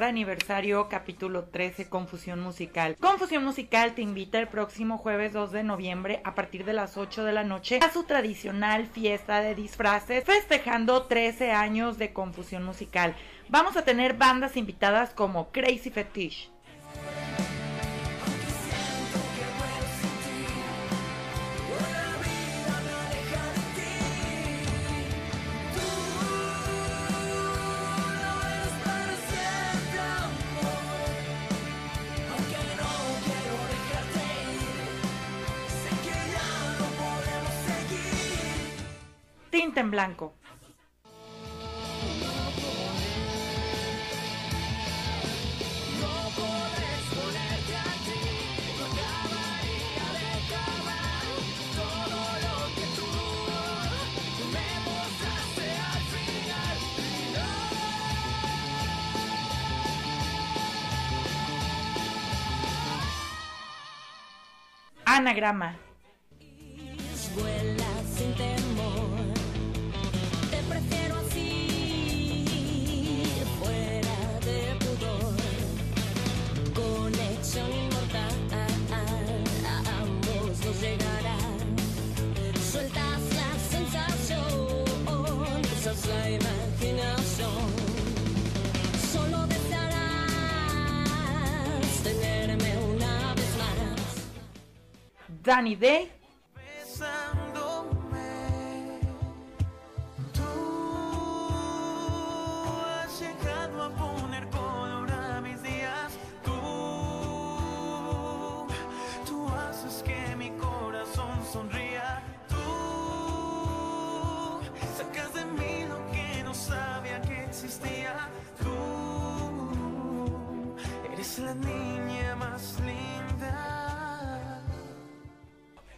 Aniversario, capítulo 13, Confusión Musical. Confusión Musical te invita el próximo jueves 2 de noviembre a partir de las 8 de la noche a su tradicional fiesta de disfraces, festejando 13 años de Confusión Musical. Vamos a tener bandas invitadas como Crazy Fetish, En Blanco. Anagrama. Danny Day.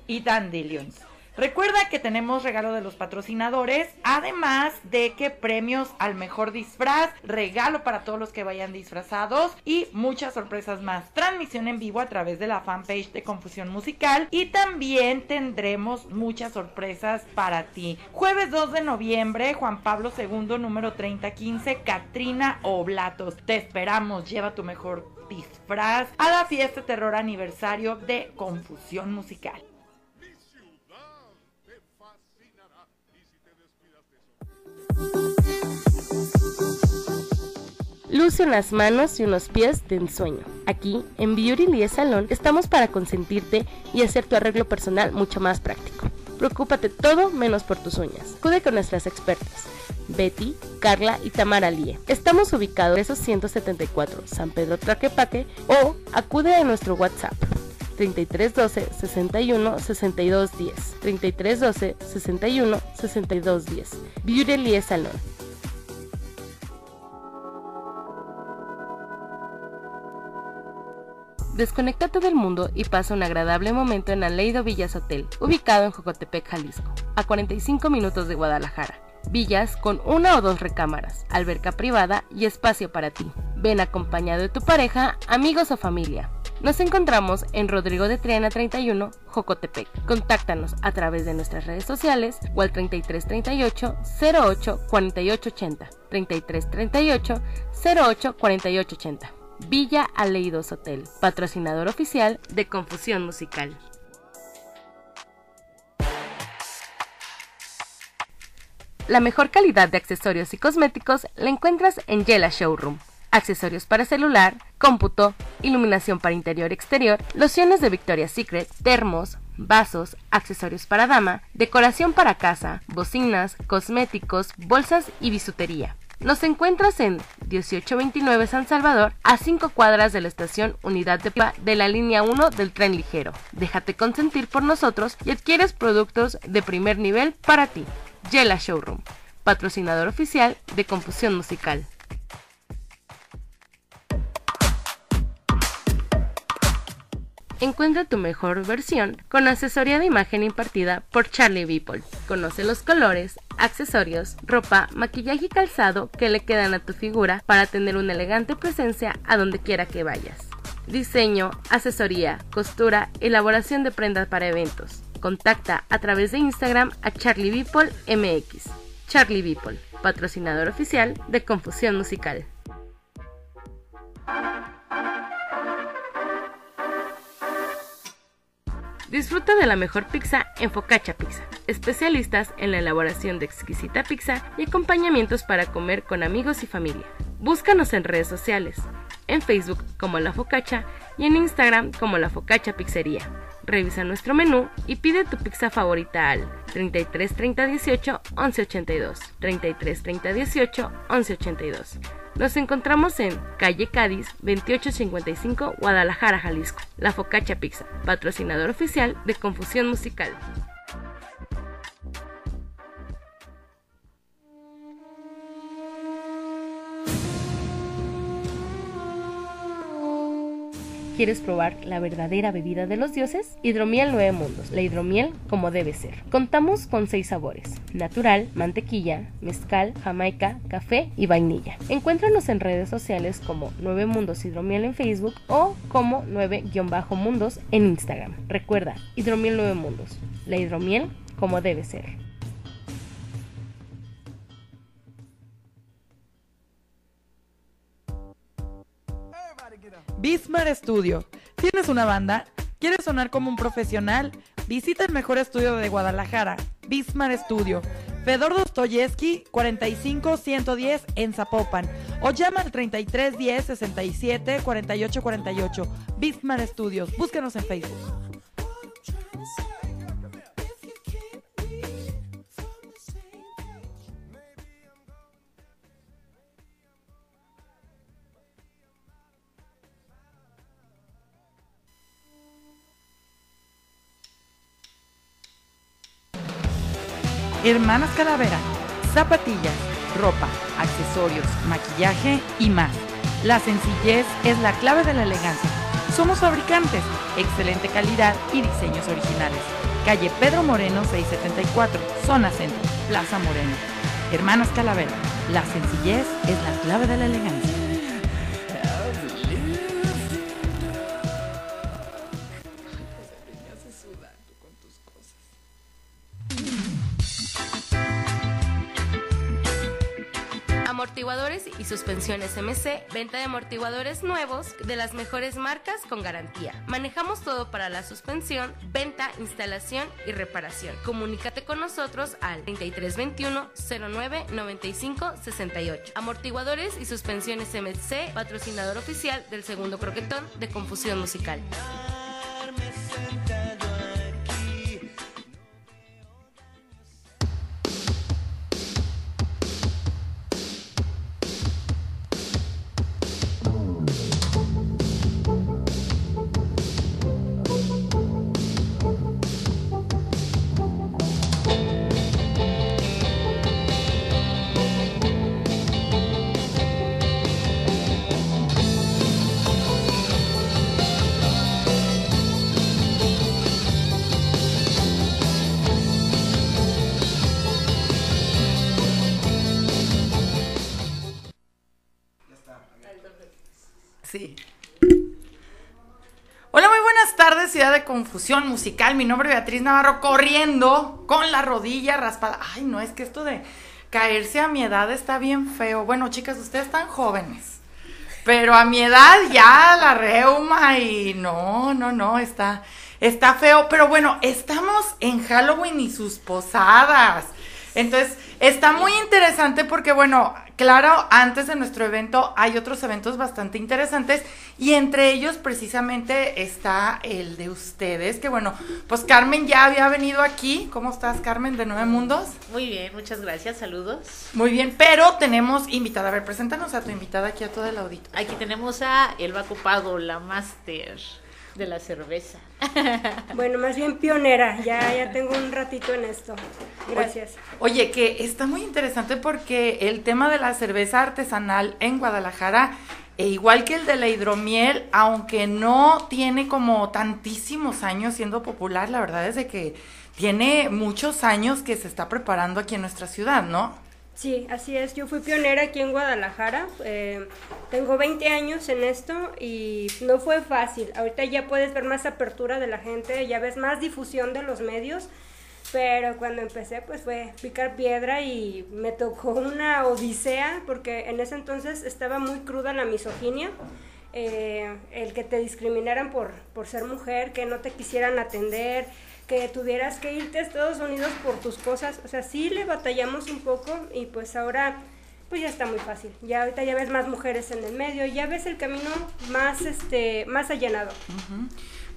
Y Dandelions. Recuerda que tenemos regalo de los patrocinadores, además de que premios al mejor disfraz, regalo para todos los que vayan disfrazados y muchas sorpresas más. Transmisión en vivo a través de la fanpage de Confusión Musical y también tendremos muchas sorpresas para ti. Jueves 2 de noviembre, Juan Pablo II, número 3015, Katrina Oblatos. Te esperamos, lleva tu mejor disfraz a la fiesta terror aniversario de Confusión Musical. Luce unas manos y unos pies de ensueño. Aquí, en Beauty Lie Salón, estamos para consentirte y hacer tu arreglo personal mucho más práctico. Preocúpate todo menos por tus uñas. Acude con nuestras expertas, Betty, Carla y Tamara Lie. Estamos ubicados en esos 174 San Pedro Traquepaque o acude a nuestro WhatsApp 3312 61 62 10 3312 61 62 10 Beauty Lie Salón Desconecta todo el mundo y pasa un agradable momento en Aleido Villas Hotel, ubicado en Jocotepec, Jalisco, a 45 minutos de Guadalajara. Villas con una o dos recámaras, alberca privada y espacio para ti. Ven acompañado de tu pareja, amigos o familia. Nos encontramos en Rodrigo de Triana 31, Jocotepec. Contáctanos a través de nuestras redes sociales o al 3338 08 4880. 3338 08 4880. Villa Aleidos Hotel, patrocinador oficial de Confusión Musical. La mejor calidad de accesorios y cosméticos la encuentras en Yela Showroom. Accesorios para celular, cómputo, iluminación para interior y exterior, lociones de Victoria's Secret, termos, vasos, accesorios para dama, decoración para casa, bocinas, cosméticos, bolsas y bisutería. Nos encuentras en 1829 San Salvador, a 5 cuadras de la estación Unidad de Pipa de la línea 1 del tren ligero. Déjate consentir por nosotros y adquieres productos de primer nivel para ti. Yela Showroom, patrocinador oficial de Confusión Musical. Encuentra tu mejor versión con asesoría de imagen impartida por Charlie Beeple. Conoce los colores, accesorios, ropa, maquillaje y calzado que le quedan a tu figura para tener una elegante presencia a donde quiera que vayas. Diseño, asesoría, costura, elaboración de prendas para eventos. Contacta a través de Instagram a Charlie Beeple MX. Charlie Beeple, patrocinador oficial de Confusión Musical. Disfruta de la mejor pizza en Focaccia Pizza, especialistas en la elaboración de exquisita pizza y acompañamientos para comer con amigos y familia. Búscanos en redes sociales, en Facebook como La Focaccia y en Instagram como La Focaccia Pizzería. Revisa nuestro menú y pide tu pizza favorita al 33 30 18 11 82. 33 30 18 11 82. Nos encontramos en calle Cádiz 2855 Guadalajara, Jalisco. La Focaccia Pizza, patrocinador oficial de Confusión Musical. ¿Quieres probar la verdadera bebida de los dioses? Hidromiel Nueve Mundos, la hidromiel como debe ser. Contamos con seis sabores: natural, mantequilla, mezcal, jamaica, café y vainilla. Encuéntranos en redes sociales como Nueve Mundos Hidromiel en Facebook o como 9-mundos en Instagram. Recuerda, Hidromiel Nueve Mundos, la hidromiel como debe ser. Bismar Studio. ¿Tienes una banda? ¿Quieres sonar como un profesional? Visita el mejor estudio de Guadalajara, Bismar Studio. Fedor Dostoyevsky 45110 en Zapopan o llama al 3310 67 48 48. Bismar Studios. Búscanos en Facebook. Hermanas Calavera, zapatillas, ropa, accesorios, maquillaje y más. La sencillez es la clave de la elegancia. Somos fabricantes, excelente calidad y diseños originales. Calle Pedro Moreno 674, zona centro, Plaza Moreno. Hermanas Calavera, la sencillez es la clave de la elegancia. Amortiguadores y suspensiones MC, venta de amortiguadores nuevos de las mejores marcas con garantía. Manejamos todo para la suspensión, venta, instalación y reparación. Comunícate con nosotros al 3321 09 95 68. Amortiguadores y suspensiones MC, patrocinador oficial del segundo croquetón de Confusión Musical. Confusión musical. Mi nombre es Beatriz Navarro corriendo con la rodilla raspada. Ay, no, es que esto de caerse a mi edad está bien feo. Bueno, chicas, ustedes están jóvenes. Pero a mi edad ya la reuma y no, no, no, está, está feo. Pero bueno, estamos en Halloween y sus posadas. Entonces, está muy interesante porque, bueno, claro, antes de nuestro evento hay otros eventos bastante interesantes y entre ellos precisamente está el de ustedes, que bueno, pues Carmen ya había venido aquí. ¿Cómo estás, Carmen, de Nueve Mundos? Muy bien, muchas gracias, saludos. Muy bien, pero tenemos invitada. A ver, preséntanos a tu invitada aquí a todo el audito. Aquí tenemos a Elba Copado, la máster de la cerveza. Bueno, más bien pionera, ya, ya tengo un ratito en esto. Gracias. Oye, que está muy interesante porque el tema de la cerveza artesanal en Guadalajara, e igual que el de la hidromiel, aunque no tiene como tantísimos años siendo popular, la verdad es de que tiene muchos años que se está preparando aquí en nuestra ciudad, ¿no? Sí, así es. Yo fui pionera aquí en Guadalajara. eh, tengo 20 años en esto y no fue fácil. Ahorita ya puedes ver más apertura de la gente, ya ves más difusión de los medios. Pero cuando empecé, pues fue picar piedra y me tocó una odisea porque en ese entonces estaba muy cruda la misoginia. eh, el que te discriminaran por, por ser mujer, que no te quisieran atender, que tuvieras que irte a Estados Unidos por tus cosas. O sea, sí le batallamos un poco y pues ahora pues ya está muy fácil. Ya ahorita ya ves más mujeres en el medio, ya ves el camino más este más allanado.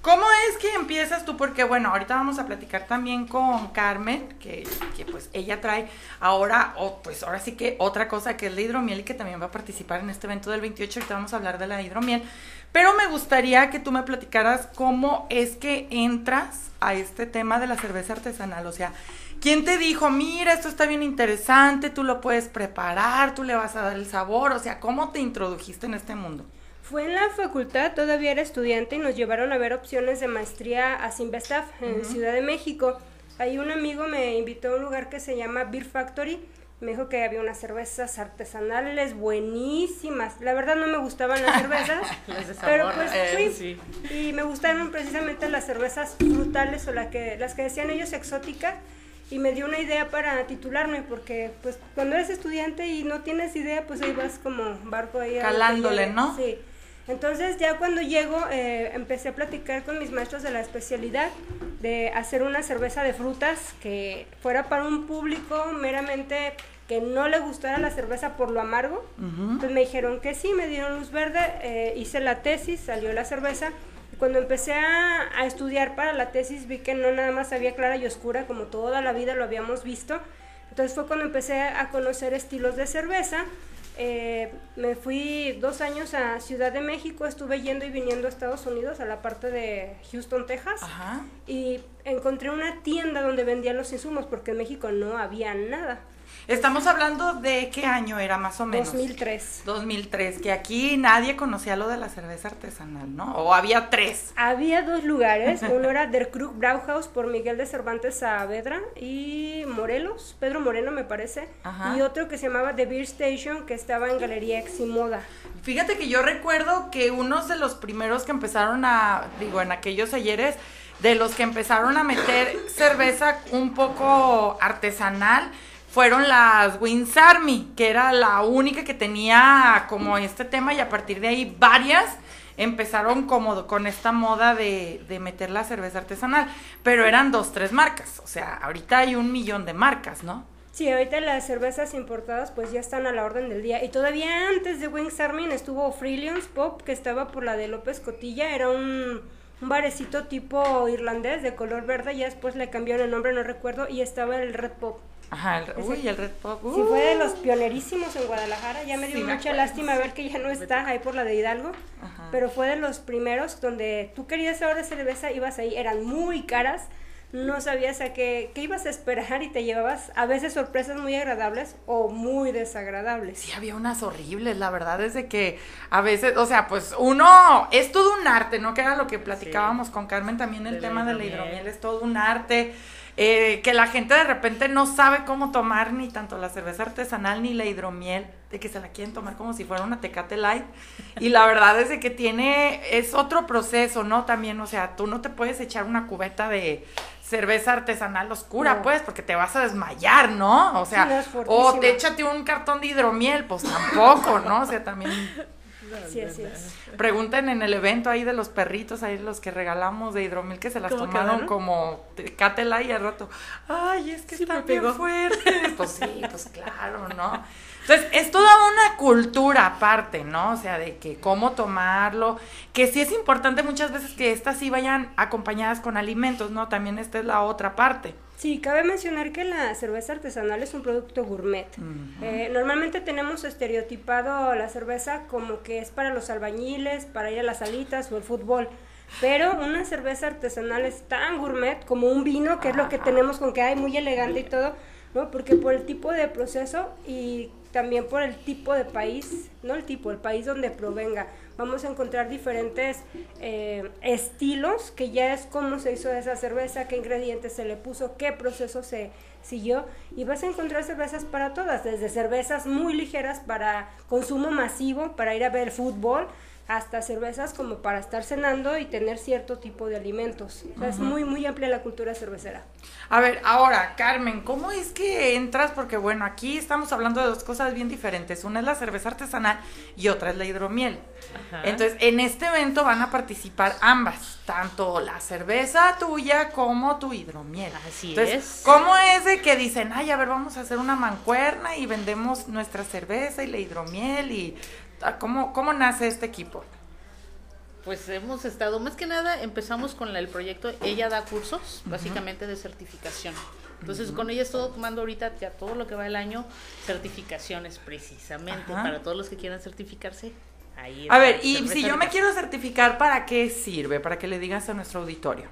¿Cómo es que empiezas tú? Porque bueno, ahorita vamos a platicar también con Carmen, que, que, pues ella trae ahora, o pues ahora sí que otra cosa que es la hidromiel y que también va a participar en este evento del 28, ahorita vamos a hablar de la hidromiel. Pero me gustaría que tú me platicaras cómo es que entras a este tema de la cerveza artesanal. O sea, ¿quién te dijo, mira, esto está bien interesante, tú lo puedes preparar, tú le vas a dar el sabor? O sea, ¿cómo te introdujiste en este mundo? Fue en la facultad, todavía era estudiante y nos llevaron a ver opciones de maestría a Simvestaf en Ciudad de México. Ahí un amigo me invitó a un lugar que se llama Beer Factory. Me dijo que había unas cervezas artesanales buenísimas. La verdad no me gustaban las cervezas, Las de pero pues eh, fui. Y me gustaron precisamente las cervezas frutales o la que, las que decían ellos exótica. Y me dio una idea para titularme, porque pues cuando eres estudiante y no tienes idea, pues ahí vas como barco ahí. Calándole. ¿no? Sí. Entonces ya cuando llego eh, empecé a platicar con mis maestros de la especialidad de hacer una cerveza de frutas que fuera para un público meramente que no le gustara la cerveza por lo amargo. Entonces me dijeron que sí, me dieron luz verde, eh, hice la tesis, salió la cerveza. Y cuando empecé a, a estudiar para la tesis vi que no nada más había clara y oscura como toda la vida lo habíamos visto. Entonces fue cuando empecé a conocer estilos de cerveza. Eh, me fui dos años a Ciudad de México, estuve yendo y viniendo a Estados Unidos, a la parte de Houston, Texas, Ajá. y encontré una tienda donde vendían los insumos, porque en México no había nada. Estamos hablando de qué año era más o menos. 2003. 2003, que aquí nadie conocía lo de la cerveza artesanal, ¿no? O había tres. Había dos lugares, uno era Der Krug Brauhaus por Miguel de Cervantes Saavedra y Morelos, Pedro Moreno me parece, Ajá. y otro que se llamaba The Beer Station que estaba en Galería Ex y Moda. Fíjate que yo recuerdo que unos de los primeros que empezaron a, digo, en aquellos ayeres, de los que empezaron a meter cerveza un poco artesanal, fueron las Wings Army, que era la única que tenía como este tema y a partir de ahí varias empezaron como con esta moda de, de meter la cerveza artesanal, pero eran dos, tres marcas, o sea, ahorita hay un millón de marcas, ¿no? Sí, ahorita las cervezas importadas pues ya están a la orden del día. Y todavía antes de Wings Army estuvo Freelions Pop, que estaba por la de López Cotilla, era un, un barecito tipo irlandés de color verde, ya después le cambiaron el nombre, no recuerdo, y estaba el Red Pop. Ajá, el, uy, el Red Pop. Sí, fue de los pionerísimos en Guadalajara. Ya me dio Sí, mucha lástima ver que ya no está ahí por la de Hidalgo. Ajá. Pero fue de los primeros donde tú querías ahora cerveza, ibas ahí, eran muy caras. No sabías a qué, qué ibas a esperar y te llevabas a veces sorpresas muy agradables o muy desagradables. Sí, había unas horribles, la verdad es de que a veces, o sea, pues uno, es todo un arte, ¿no? Que era lo que platicábamos con Carmen también, el De la tema de la hidromiel. hidromiel, es todo un arte. Eh, que la gente de repente no sabe cómo tomar ni tanto la cerveza artesanal ni la hidromiel, de que se la quieren tomar como si fuera una Tecate Light. Y la verdad es de que tiene, es otro proceso, ¿no? También, o sea, tú no te puedes echar una cubeta de cerveza artesanal oscura, No. pues, porque te vas a desmayar, ¿no? O sea, Sí, o te échate un cartón de hidromiel, pues tampoco, ¿no? O sea, también así es. Pregunten en el evento ahí de los perritos, ahí los que regalamos de hidromil que se las ¿Cómo tomaron quedaron? como catela y al rato. Ay, es que Sí, están bien fuertes. Pues sí, pues claro, ¿no? Entonces, es toda una cultura aparte, ¿no? O sea, de que cómo tomarlo, que sí es importante muchas veces que estas sí vayan acompañadas con alimentos, ¿no? También esta es la otra parte. Sí, cabe mencionar que la cerveza artesanal es un producto gourmet. Eh, normalmente tenemos estereotipado la cerveza como que es para los albañiles, para ir a las salitas o el fútbol. Pero una cerveza artesanal es tan gourmet como un vino, que es lo que tenemos con que hay muy elegante y todo, ¿no? Porque por el tipo de proceso y también por el tipo de país, no el tipo, el país donde provenga, vamos a encontrar diferentes eh, estilos, que ya es cómo se hizo esa cerveza, qué ingredientes se le puso, qué proceso se siguió, y vas a encontrar cervezas para todas, desde cervezas muy ligeras para consumo masivo, para ir a ver fútbol, hasta cervezas como para estar cenando y tener cierto tipo de alimentos. O sea, es muy, muy amplia la cultura cervecera. A ver, ahora, Carmen, ¿cómo es que entras? Porque bueno, aquí estamos hablando de dos cosas bien diferentes. Una es la cerveza artesanal y otra es la hidromiel. Ajá. Entonces, en este evento van a participar ambas, tanto la cerveza tuya como tu hidromiel. Así Entonces, es. ¿cómo es de que dicen, ay, a ver, vamos a hacer una mancuerna y vendemos nuestra cerveza y la hidromiel y cómo, cómo nace este equipo? Pues hemos estado, más que nada empezamos con la- el proyecto, ella da cursos, básicamente de certificación. Entonces con ella estoy tomando ahorita ya todo lo que va el año, certificaciones precisamente, Ajá. para todos los que quieran certificarse. Ahí A ver, y si yo me quiero certificar, ¿para qué sirve? Para que le digas a nuestro auditorio.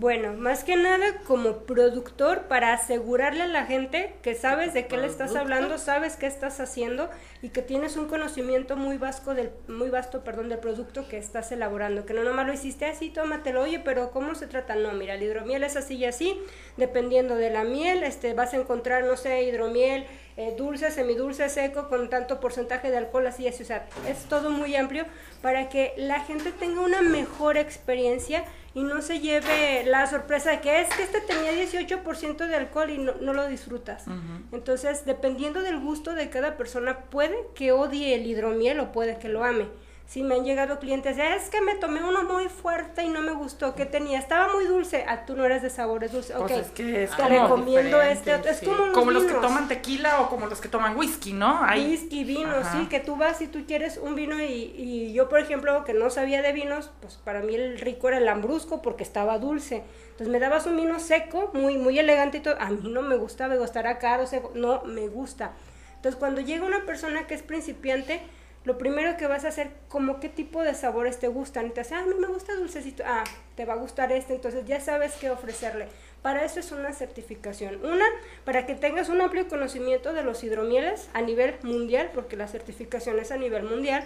Bueno, más que nada como productor para asegurarle a la gente que sabes de qué le estás hablando, sabes qué estás haciendo y que tienes un conocimiento muy vasto del muy vasto, perdón, del producto que estás elaborando, que no nomás lo hiciste así, tómatelo, oye, pero ¿cómo se trata? No, mira, el hidromiel es así y así, dependiendo de la miel, este vas a encontrar, no sé, hidromiel eh, dulce, semidulce, seco, con tanto porcentaje de alcohol, así, así, o sea, es todo muy amplio para que la gente tenga una mejor experiencia y no se lleve la sorpresa de que es que este tenía 18% de alcohol y no, no lo disfrutas. Entonces, dependiendo del gusto de cada persona, puede que odie el hidromiel o puede que lo ame. Si me han llegado clientes, es que me tomé uno muy fuerte y no me gustó, ¿qué tenía? Estaba muy dulce. Ah, tú no eres de sabores dulces. Pues ok, es que es te recomiendo este otro. Es sí. como los Como los que toman tequila o como los que toman whisky, ¿no? Hay- whisky, vino, Ajá. sí, que tú vas y tú quieres un vino y, y yo, por ejemplo, que no sabía de vinos, pues para mí el rico era el lambrusco porque estaba dulce. Entonces me dabas un vino seco, muy, muy elegante y todo. A mí no me gusta, me gustará caro, seco, no me gusta. Entonces cuando llega una persona que es principiante, lo primero que vas a hacer, como qué tipo de sabores te gustan. Y te hace, ah, mí me gusta dulcecito. Ah, te va a gustar este. Entonces ya sabes qué ofrecerle. Para eso es una certificación. Una, para que tengas un amplio conocimiento de los hidromieles a nivel mundial, porque la certificación es a nivel mundial.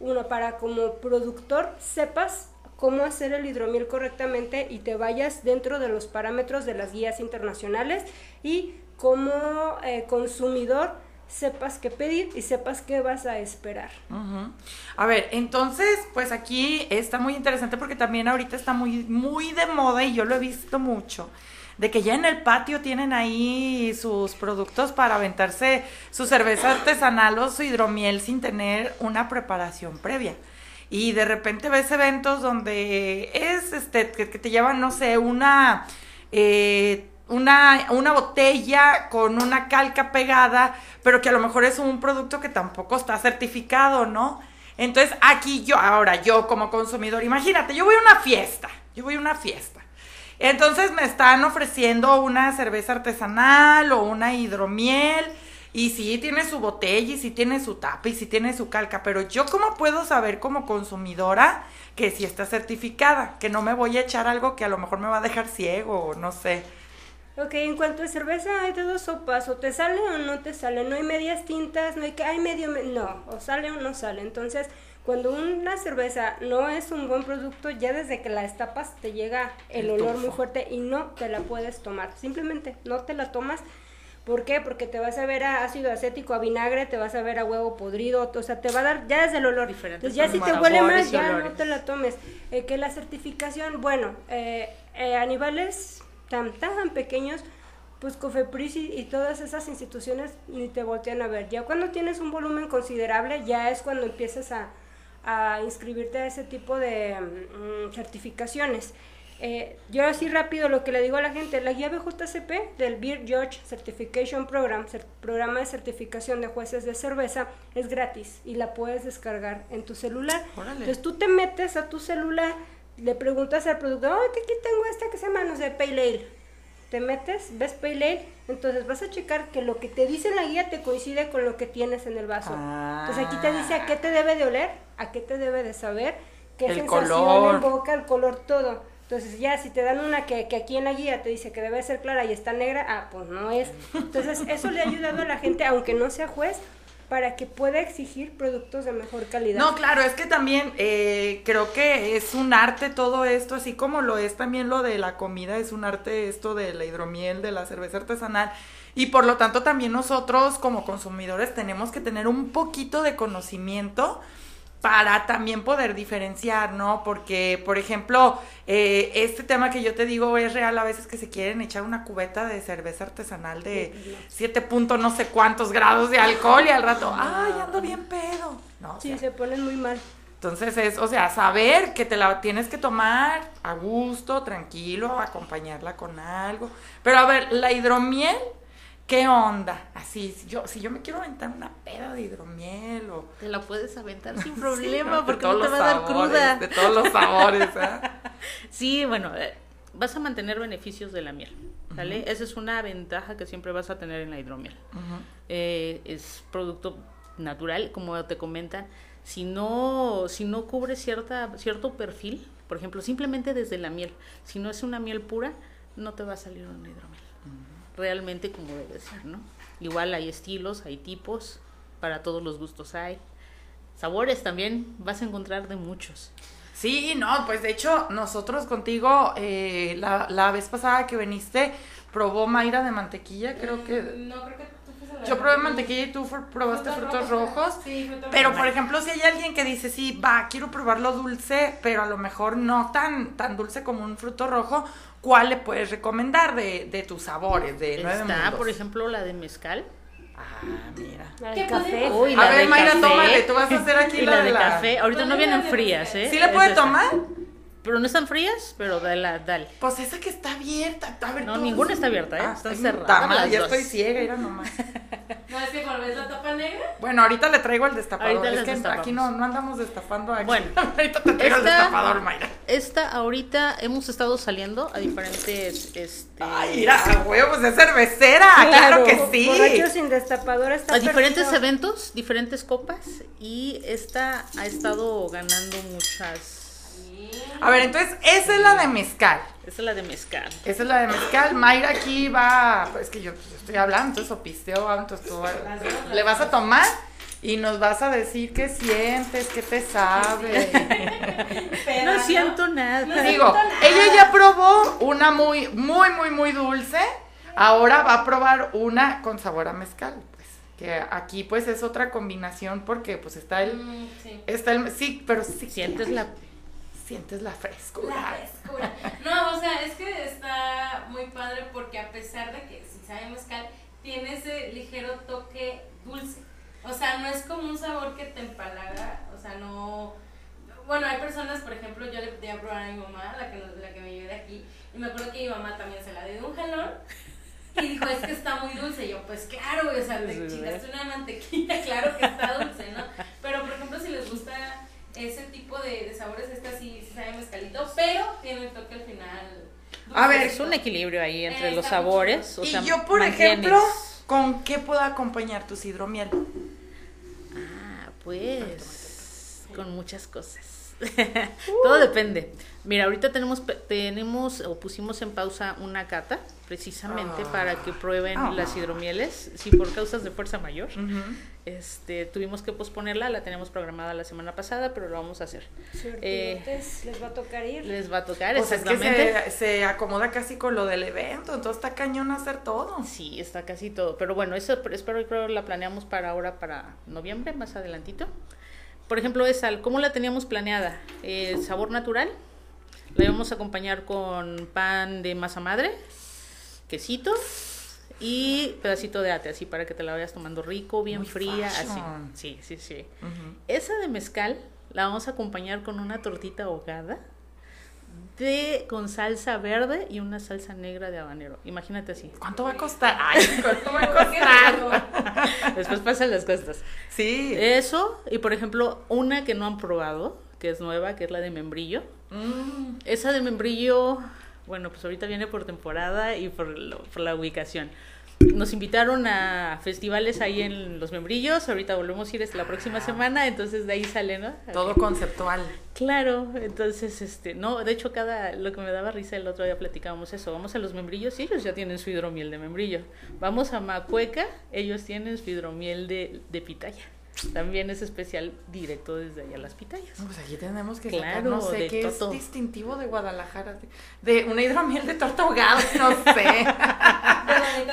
Uno, para como productor sepas cómo hacer el hidromiel correctamente y te vayas dentro de los parámetros de las guías internacionales y como eh, consumidor sepas qué pedir y sepas qué vas a esperar. A ver, entonces, pues aquí está muy interesante porque también ahorita está muy, muy de moda y yo lo he visto mucho. De que ya en el patio tienen ahí sus productos para aventarse su cerveza artesanal o su hidromiel sin tener una preparación previa. Y de repente ves eventos donde es este que, que te llevan, no sé, una eh, una, una botella con una calca pegada, pero que a lo mejor es un producto que tampoco está certificado, ¿no? Entonces aquí yo, ahora yo como consumidor, imagínate, yo voy a una fiesta, yo voy a una fiesta. Entonces me están ofreciendo una cerveza artesanal o una hidromiel. Y sí tiene su botella y sí tiene su tapa y sí tiene su calca, pero yo cómo puedo saber como consumidora que sí está certificada, que no me voy a echar algo que a lo mejor me va a dejar ciego o no sé. Ok, en cuanto a cerveza hay de dos sopas, o te sale o no te sale, no hay medias tintas, no hay que, hay medio, me- no, o sale o no sale. Entonces, Cuando una cerveza no es un buen producto, ya desde que la destapas te llega el, El olor muy fuerte y no te la puedes tomar. Simplemente no te la tomas. ¿Por qué? Porque te vas a ver a ácido acético, a vinagre, te vas a ver a huevo podrido, o sea, te va a dar ya desde el olor. Diferentes Entonces ya si te huele más, ya no te la tomes. Eh, que la certificación, bueno, eh, eh, a niveles tan, tan pequeños, pues Cofepris y, y todas esas instituciones ni te voltean a ver. Ya cuando tienes un volumen considerable, ya es cuando empiezas a, a inscribirte a ese tipo de mm, certificaciones. Eh, yo así rápido lo que le digo a la gente, la guía BJCP del Beer Judge Certification Program, cer- programa de certificación de jueces de cerveza, es gratis y la puedes descargar en tu celular. Órale. Entonces tú te metes a tu celular, le preguntas al productor, oh, aquí tengo esta que se llama, no sé, Pale Ale. Te metes, ves Pale Ale, entonces vas a checar que lo que te dice la guía te coincide con lo que tienes en el vaso. Entonces aquí te dice a qué te debe de oler, a qué te debe de saber, qué El sensación color. en boca, el color, todo. Entonces ya si te dan una que, que aquí en la guía te dice que debe ser clara y está negra, ah, pues no es. Entonces eso le ha ayudado a la gente, aunque no sea juez, para que pueda exigir productos de mejor calidad. No, claro, es que también eh, creo que es un arte todo esto, así como lo es también lo de la comida, es un arte esto de la hidromiel, de la cerveza artesanal. Y por lo tanto también nosotros como consumidores tenemos que tener un poquito de conocimiento para también poder diferenciar, ¿no? Porque, por ejemplo, eh, este tema que yo te digo es real a veces que se quieren echar una cubeta de cerveza artesanal de 7 puntos no sé cuántos grados de alcohol y al rato, ay, ando bien pedo. No, o Sí, sea, se ponen muy mal. entonces es, o sea, saber que te la tienes que tomar a gusto, tranquilo, acompañarla con algo. Pero a ver, la hidromiel, ¿qué onda? Así, si yo, si yo me quiero aventar una peda de hidromiel o... Te la puedes aventar sin Sí, problema porque no te va a dar cruda. De todos los sabores, ¿eh? Sí, bueno, eh, vas a mantener beneficios de la miel, ¿sale? Esa es una ventaja que siempre vas a tener en la hidromiel. Eh, es producto natural, como te comentan. Si no, si no cubre cierta, cierto perfil, por ejemplo, simplemente desde la miel, si no es una miel pura, no te va a salir una hidromiel. Realmente como debe ser, ¿no? Igual hay estilos, hay tipos, para todos los gustos hay. Sabores también vas a encontrar de muchos. Sí, no, pues de hecho nosotros contigo, eh, la, la vez pasada que viniste, probó Mayra de mantequilla, creo que... No, creo que tú fuiste la Yo de- probé mantequilla y tú probaste frutos rojos. Sí, frutos Pero rojos. por ejemplo, si hay alguien que dice, sí, va, quiero probarlo dulce, pero a lo mejor no tan, tan dulce como un fruto rojo, ¿cuál le puedes recomendar de, de tus sabores, de Nueve Está, Mundos? por ejemplo, la de mezcal. Ah, mira. La ¿Qué del café. Uy, A la ver, de Mayra, café. tómale, tú vas a hacer aquí y la la de de la- café. Ahorita no ¿Cuál es vienen la de frías? ¿eh? ¿Sí le Es puede tomar? Pero no están frías, pero dale, dale. Pues esa que está abierta. A ver, No, ninguna está abierta, ¿eh? Ah, Están cerradas las Ya dos. estoy ciega, mira nomás. No, es que cuando ves la tapa negra, Bueno, ahorita le traigo el destapador. Ahorita es que destapamos. aquí no, no andamos destapando aquí. Bueno, ahorita te traigo el esta- destapador, Mayra. Esta ahorita hemos estado saliendo a diferentes, este... Ay, mira, a huevo, pues es cervecera, claro, que sí. Borracho sin destapador está a diferentes eventos, diferentes copas y esta ha estado ganando muchas. A ver, entonces, esa es la de mezcal. Esa es la de mezcal. Esa es la de mezcal. Mayra aquí va, pues que yo, yo estoy hablando, entonces o pisteo, ah, entonces tú va- le vas a tomar y nos vas a decir qué sientes, qué te sabe. No siento nada. No Digo, ella ya probó una muy, muy, muy, muy dulce. Ahora va a probar una con sabor a mezcal. Pues, que aquí pues es otra combinación porque pues está el, Mm, sí. está el, sí, pero sí Sientes la... sientes la frescura. La frescura. No, o sea, es que está muy padre porque a pesar de que si sabe mezcal, tiene ese ligero toque dulce. O sea, no es como un sabor que te empalaga, o sea, no... Bueno, hay personas, por ejemplo, yo le di a probar a mi mamá, la que, la que me llevé de aquí, y me acuerdo que mi mamá también se la dio de un jalón, y dijo, es que está muy dulce. Y yo, pues claro, o sea, te chingaste una mantequilla, claro que está dulce, ¿no? Pero, por ejemplo, si les gusta ese tipo de, de sabores, esta sí, sí sabe mezcalito, pero tiene el toque al final. A ver, Es un equilibrio ahí entre Está los sabores. O y sea, yo, por mantienes- ejemplo, ¿con qué puedo acompañar tu hidromiel? Ah, pues con muchas cosas. Todo depende. Mira, ahorita tenemos pe- tenemos o pusimos en pausa una cata precisamente Ah. para que prueben Ah. las hidromieles, si por causas de fuerza mayor. Este, tuvimos que posponerla, la teníamos programada la semana pasada, pero lo vamos a hacer. Eh, les va a tocar ir. les va a tocar, Pues es que exactamente. se, se acomoda casi con lo del evento, entonces está cañón hacer todo. Sí, está casi todo. Pero bueno, eso espero creo la planeamos para ahora, para noviembre, más adelantito. Por ejemplo, esa, ¿cómo la teníamos planeada? Eh, sabor natural. La íbamos a acompañar con pan de masa madre, quesito y pedacito de ate, así para que te la vayas tomando rico, bien Muy fría, así. Sí, sí, sí. Esa de mezcal la vamos a acompañar con una tortita ahogada de con salsa verde y una salsa negra de habanero. Imagínate así. ¿Cuánto va a costar? Ay, ¿cuánto va a costar? Después pasan las costas. Sí. Eso, y por ejemplo, una que no han probado, que es nueva, que es la de membrillo. Mm, Esa de membrillo, bueno, pues ahorita viene por temporada y por, lo- por la ubicación. Nos invitaron a festivales ahí en Los Membrillos, ahorita volvemos a ir la próxima semana, entonces de ahí sale, ¿no? todo conceptual. Claro, entonces, este, no, de hecho, cada, lo que me daba risa el otro día platicábamos eso, vamos a los membrillos y ellos ya tienen su hidromiel de membrillo. Vamos a Macueca, ellos tienen su hidromiel de, de pitaya. También es especial directo desde allá las pitayas. Pues aquí tenemos que Claro, sacar, no sé, qué es distintivo de Guadalajara. De, de una hidromiel de torta ahogada, no sé.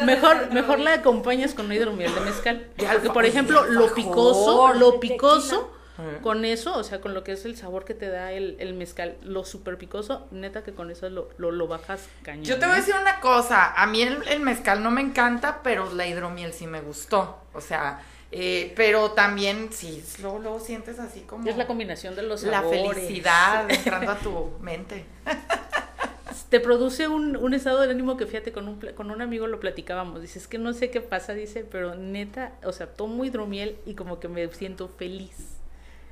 Mejor, mejor la acompañas con una hidromiel de mezcal. Porque, por ejemplo, lo picoso, lo picoso, con eso, o sea, con lo que es el sabor que te da el, el mezcal, lo súper picoso, neta que con eso lo, lo, lo bajas cañón. Yo te voy a ¿eh? decir una cosa, a mí el, el mezcal no me encanta, pero la hidromiel sí me gustó. O sea, eh, pero también sí, luego, luego sientes así como Es la combinación de los la sabores. felicidad entrando a tu mente. Te produce un, un estado de ánimo que fíjate, con un, con un amigo lo platicábamos. Dice, es que no sé qué pasa, dice, pero neta, o sea, tomo hidromiel y como que me siento feliz.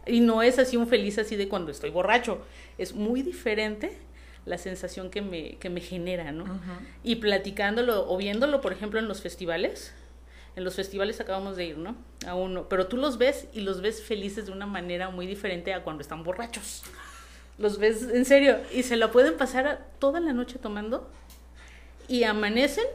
Y no es así un feliz así de cuando estoy borracho. Es muy diferente la sensación que me, que me genera, ¿no? Y platicándolo o viéndolo, por ejemplo, en los festivales. En los festivales acabamos de ir, ¿no? A uno. Pero tú los ves y los ves felices de una manera muy diferente a cuando están borrachos. Los ves en serio y se la pueden pasar toda la noche tomando y amanecen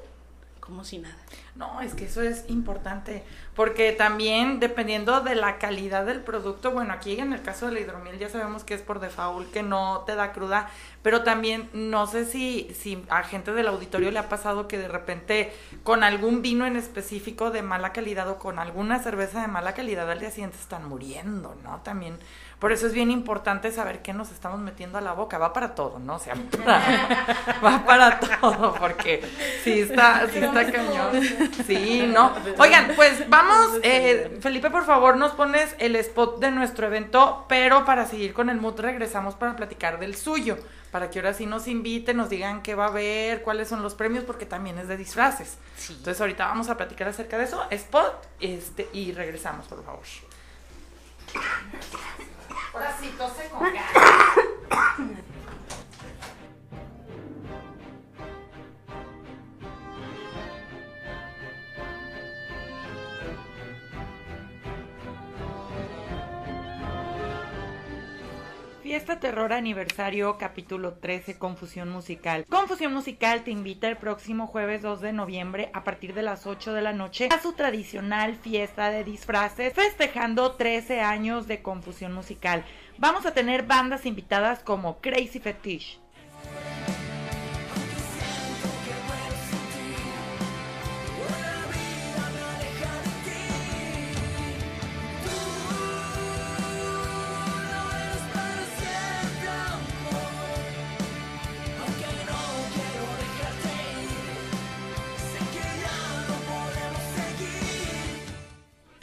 como si nada. No, es que eso es importante, porque también dependiendo de la calidad del producto, bueno, aquí en el caso de la hidromiel ya sabemos que es por default, que no te da cruda, pero también no sé si, si a gente del auditorio le ha pasado que de repente con algún vino en específico de mala calidad o con alguna cerveza de mala calidad al día siguiente están muriendo, ¿no? También, por eso es bien importante saber qué nos estamos metiendo a la boca, va para todo, ¿no? O sea, va para todo, porque sí está, sí está cañón. Sí, no. Oigan, pues vamos, eh, Felipe, por favor, nos pones el spot de nuestro evento, pero para seguir con el mood regresamos para platicar del suyo, para que ahora sí nos inviten, nos digan qué va a haber, cuáles son los premios, porque también es de disfraces. Entonces ahorita vamos a platicar acerca de eso, spot, este, y regresamos, por favor. Sí, tose con Fiesta Terror Aniversario, capítulo 13, Confusión Musical. Confusión Musical te invita el próximo jueves 2 de noviembre a partir de las 8 de la noche a su tradicional fiesta de disfraces, festejando 13 años de Confusión Musical. Vamos a tener bandas invitadas como Crazy Fetish,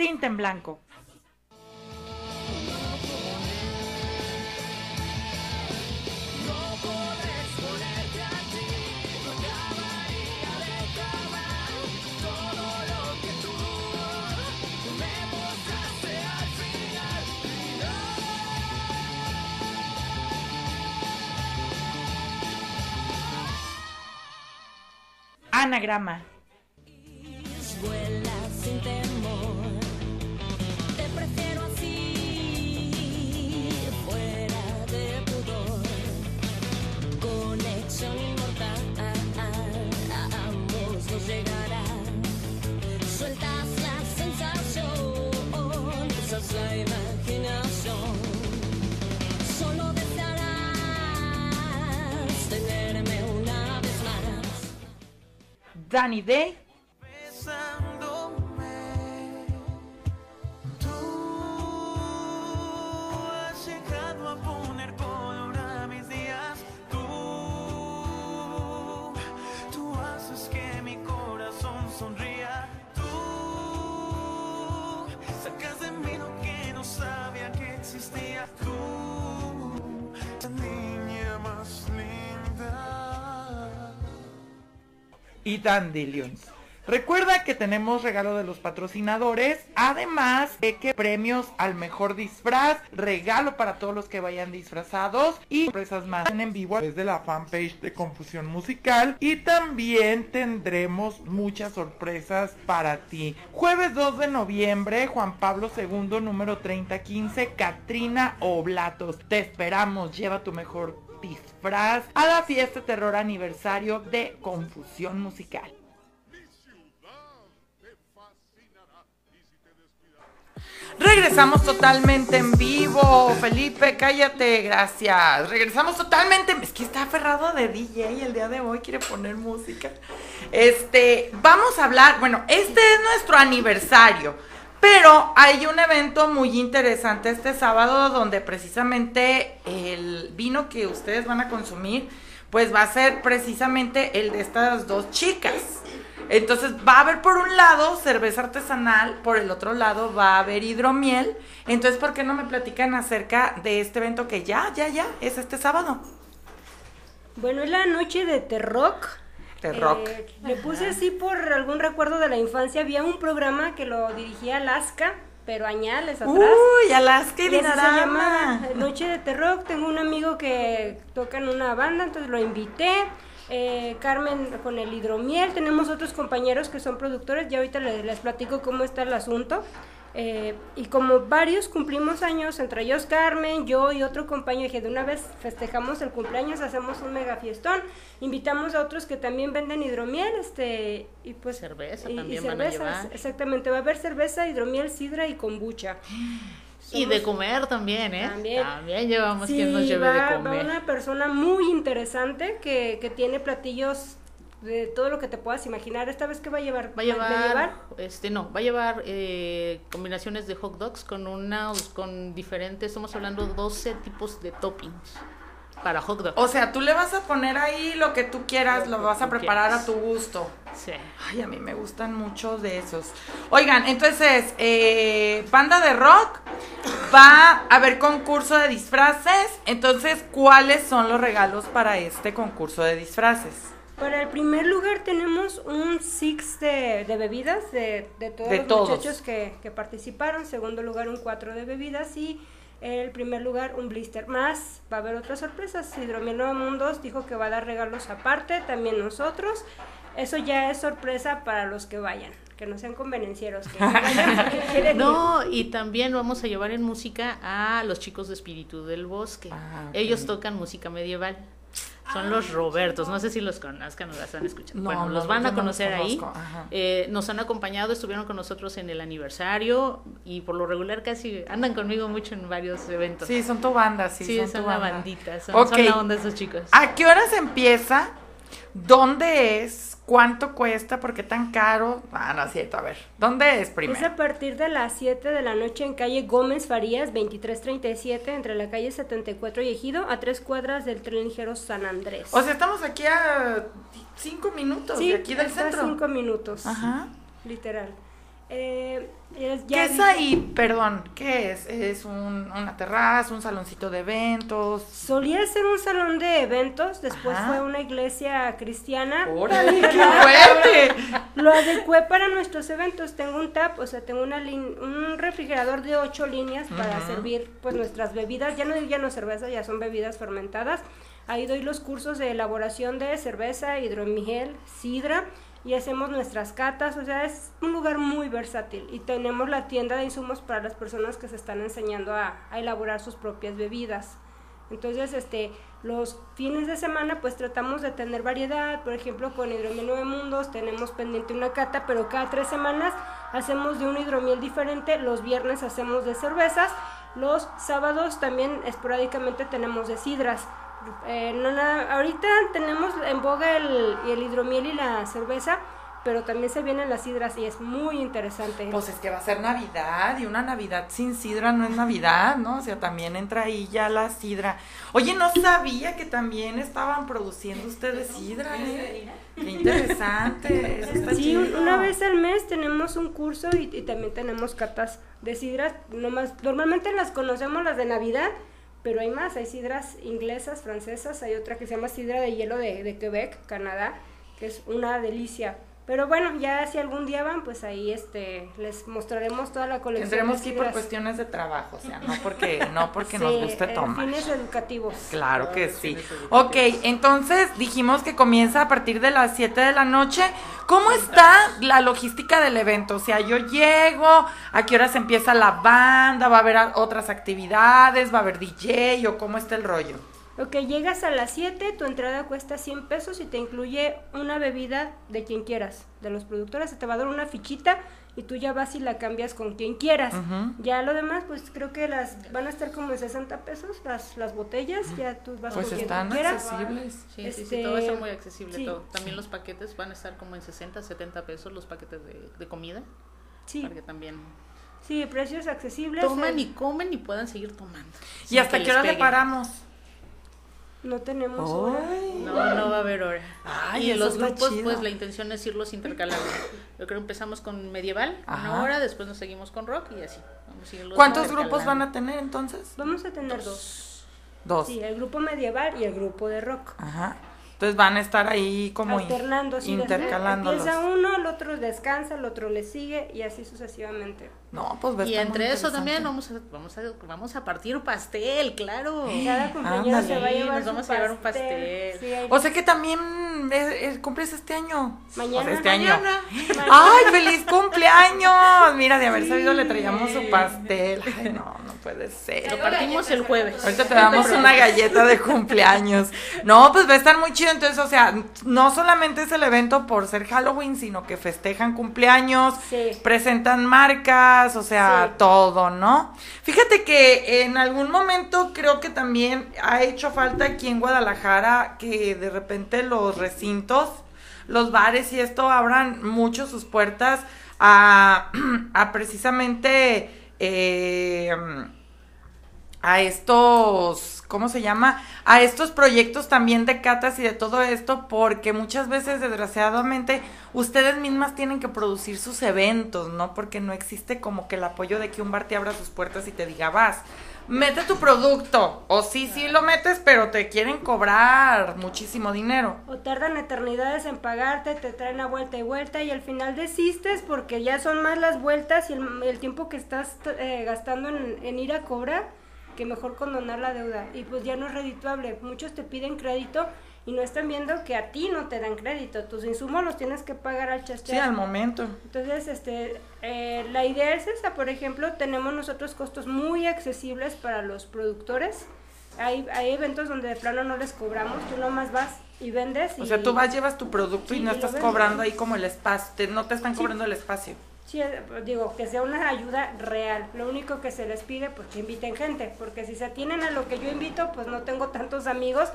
Tinta en Blanco. Anagrama. Danny Day. Recuerda que tenemos regalo de los patrocinadores, además de que premios al mejor disfraz, regalo para todos los que vayan disfrazados y sorpresas más en vivo desde la fanpage de Confusión Musical y también tendremos muchas sorpresas para ti. Jueves 2 de noviembre, Juan Pablo II, número 3015, Katrina Oblatos. Te esperamos, lleva tu mejor disfraz a la fiesta terror aniversario de Confusión Musical. Regresamos totalmente en vivo. Felipe, cállate, gracias. Regresamos totalmente. Es que está aferrado de DJ el día de hoy, quiere poner música. Este, vamos a hablar, bueno, este es nuestro aniversario. Pero hay un evento muy interesante este sábado donde precisamente el vino que ustedes van a consumir, pues va a ser precisamente el de estas dos chicas. Entonces va a haber por un lado cerveza artesanal, por el otro lado va a haber hidromiel. Entonces, ¿por qué no me platican acerca de este evento que ya, ya, ya es este sábado? Bueno, es la noche de Terrock. Terrock. Eh, le puse así por algún recuerdo de la infancia. Había un programa que lo dirigía Alaska, pero añales atrás. Uy, Alaska y Dinarama. llama Noche de Terrock. Tengo un amigo que toca en una banda, entonces lo invité. Eh, Carmen con el hidromiel. Tenemos otros compañeros que son productores. Ya ahorita les, les platico cómo está el asunto. Eh, y como varios cumplimos años, entre ellos Carmen, yo y otro compañero, que de una vez festejamos el cumpleaños, hacemos un mega fiestón, invitamos a otros que también venden hidromiel, este, y pues Cerveza y- y también van a cervezas, llevar. Exactamente, va a haber cerveza, hidromiel, sidra y kombucha. Y de comer también, ¿eh? También. llevamos Sí, quien nos lleve va, de va una persona muy interesante que, que tiene platillos de todo lo que te puedas imaginar. ¿Esta vez qué va a llevar? Va a llevar, este no, va a llevar eh, combinaciones de hot dogs con unas, con diferentes, estamos hablando 12 tipos de toppings para hot dog. O sea, tú le vas a poner ahí lo que tú quieras, lo vas a preparar quieras. a tu gusto. Sí. Ay, a mí me gustan mucho de esos. Oigan, entonces, eh, banda de rock, va a haber concurso de disfraces. Entonces, ¿cuáles son los regalos para este concurso de disfraces? Para el primer lugar tenemos un six de, de bebidas de, de todos De los todos. muchachos que, que participaron. Segundo lugar un cuatro de bebidas y el primer lugar un blister más. Va a haber otras sorpresas. Hidromiel Nuevo Mundos dijo que va a dar regalos aparte, también nosotros. Eso ya es sorpresa para los que vayan, que no sean convenencieros. Que vayan. No, y también vamos a llevar en música a los chicos de Espíritu del Bosque. Ah. Ellos tocan música medieval. Son los Robertos, no sé si los conozcan o las han escuchado. No, bueno, no, los no, van a no conocer ahí. conozco, ajá. Eh, nos han acompañado, estuvieron con nosotros en el aniversario y por lo regular casi andan conmigo mucho en varios eventos. Sí, son tu banda, sí. Sí, son, son tu una banda. bandita, son, Ok. son la onda esos chicos. ¿A qué horas empieza? ¿Dónde es? ¿Cuánto cuesta? ¿Por qué tan caro? Ah, no es cierto. A ver, ¿dónde es Es primero? a partir de las 7 de la noche en calle Gómez Farías, 2337, entre la calle 74 y Ejido, a tres cuadras del tren ligero San Andrés. O sea, estamos aquí a cinco minutos sí, de aquí del centro. cinco minutos, Ajá. literal. Eh, es- ¿Qué ya es dije- ahí? Perdón, ¿qué es? ¿Es un- una terraza, un saloncito de eventos? Solía ser un salón de eventos, después Ajá. fue una iglesia cristiana. ¡Órale, qué fuerte! Lo adecué para nuestros eventos. Tengo un tap, o sea, tengo una un refrigerador de ocho líneas para servir pues nuestras bebidas. Ya no ya no cerveza, ya son bebidas fermentadas. Ahí doy los cursos de elaboración de cerveza, hidromiel, sidra y hacemos nuestras catas. O sea, es un lugar muy versátil y tenemos la tienda de insumos para las personas que se están enseñando a, a elaborar sus propias bebidas. Entonces, este, los fines de semana pues tratamos de tener variedad, por ejemplo con Hidromiel Nueve Mundos tenemos pendiente una cata, pero cada tres semanas hacemos de un hidromiel diferente, los viernes hacemos de cervezas, los sábados también esporádicamente tenemos de sidras. Eh, no nada, ahorita tenemos en boga el, el hidromiel y la cerveza, pero también se vienen las sidras y es muy interesante. Pues es que va a ser Navidad y una Navidad sin sidra no es Navidad, ¿no? O sea, también entra ahí ya la sidra. Oye, no sabía que también estaban produciendo ustedes sidra, ¿eh? Qué interesante. eso está Sí, chido. una vez al mes tenemos un curso y, y también tenemos catas de sidras. Nomás, normalmente las conocemos las de Navidad, pero hay más. Hay sidras inglesas, francesas. Hay otra que se llama sidra de hielo de, de Quebec, Canadá, que es una delicia. Pero bueno, ya si algún día van, pues ahí este les mostraremos toda la colección. Tendremos que ir por cuestiones de trabajo, o sea, no porque, no porque nos guste eh, tomar. fines educativos. Claro que sí. Ok, entonces dijimos que comienza a partir de las 7 de la noche. ¿Cómo está la logística del evento? O sea, yo llego, ¿a qué horas empieza la banda? ¿Va a haber otras actividades? ¿Va a haber DJ o cómo está el rollo? Ok, llegas a las 7, tu entrada cuesta 100 pesos y te incluye una bebida de quien quieras, de los productores, se te va a dar una fichita y tú ya vas y la cambias con quien quieras. Ya lo demás, pues creo que las van a estar como en 60 pesos las, las botellas, ya tú vas Pues con quien están tú quieras. accesibles. Sí, sí, sí, Este, todo está muy accesible. sí. Todo. También los paquetes van a estar como en 60, 70 pesos los paquetes de, de comida. Sí, Para que también sí, precios accesibles. toman eh, y comen y puedan seguir tomando. ¿Y hasta que qué hora le paramos? No tenemos hora. No, no va a haber hora. Ay, y eso los grupos, chido. pues la intención es irlos intercalando. Yo creo que empezamos con medieval, Ajá. una hora, después nos seguimos con rock y así. Vamos a irlos ¿Cuántos grupos van a tener entonces? Vamos a tener dos. Dos. Sí, el grupo medieval y el grupo de rock. Ajá. Entonces van a estar ahí como in- alternando, sí, desde- intercalándolos. Empieza uno, el otro descansa, el otro le sigue y así sucesivamente. No, pues Y entre eso también vamos a, vamos a, vamos a partir pastel, claro. Cada compañero se va a llevar nos su vamos a llevar un pastel. Sí, hay- O sea que también cumples este año. Mañana. O sea, este Mañana. año. ¡Ay, feliz cumpleaños! Mira, de haber sabido le traíamos su pastel. Ay, no, no puede ser. Lo partimos el jueves. Ahorita te damos una galleta de cumpleaños. No, pues va a estar muy chido. Entonces, o sea, no solamente es el evento por ser Halloween, sino que festejan cumpleaños, Sí. presentan marcas, o sea, Sí. todo, ¿no? Fíjate que en algún momento creo que también ha hecho falta aquí en Guadalajara que de repente los recintos, los bares y esto abran mucho sus puertas a, a precisamente eh, a estos, ¿cómo se llama? A estos proyectos también de catas y de todo esto, porque muchas veces, desgraciadamente, ustedes mismas tienen que producir sus eventos, ¿no? Porque no existe como que el apoyo de que un bar te abra sus puertas y te diga, vas, mete tu producto, o sí, sí lo metes, pero te quieren cobrar muchísimo dinero. O tardan eternidades en pagarte, te traen a vuelta y vuelta y al final desistes porque ya son más las vueltas y el, el tiempo que estás eh, gastando en, en ir a cobrar que mejor condonar la deuda. Y pues ya no es redituable. Muchos te piden crédito y no están viendo que a ti no te dan crédito. Tus insumos los tienes que pagar al Sí, chastear. al momento. Entonces, este, eh, la idea es esa, por ejemplo, tenemos nosotros costos muy accesibles para los productores. Hay, hay eventos donde de plano no les cobramos, tú nomás vas y vendes. O y- sea, tú vas, llevas tu producto y Sí, no y estás cobrando ahí como el espacio, te- no te están cobrando el espacio. Sí, eh, digo, que sea una ayuda real. Lo único que se les pide, pues que inviten gente, porque si se atienen a lo que yo invito, pues no tengo tantos amigos,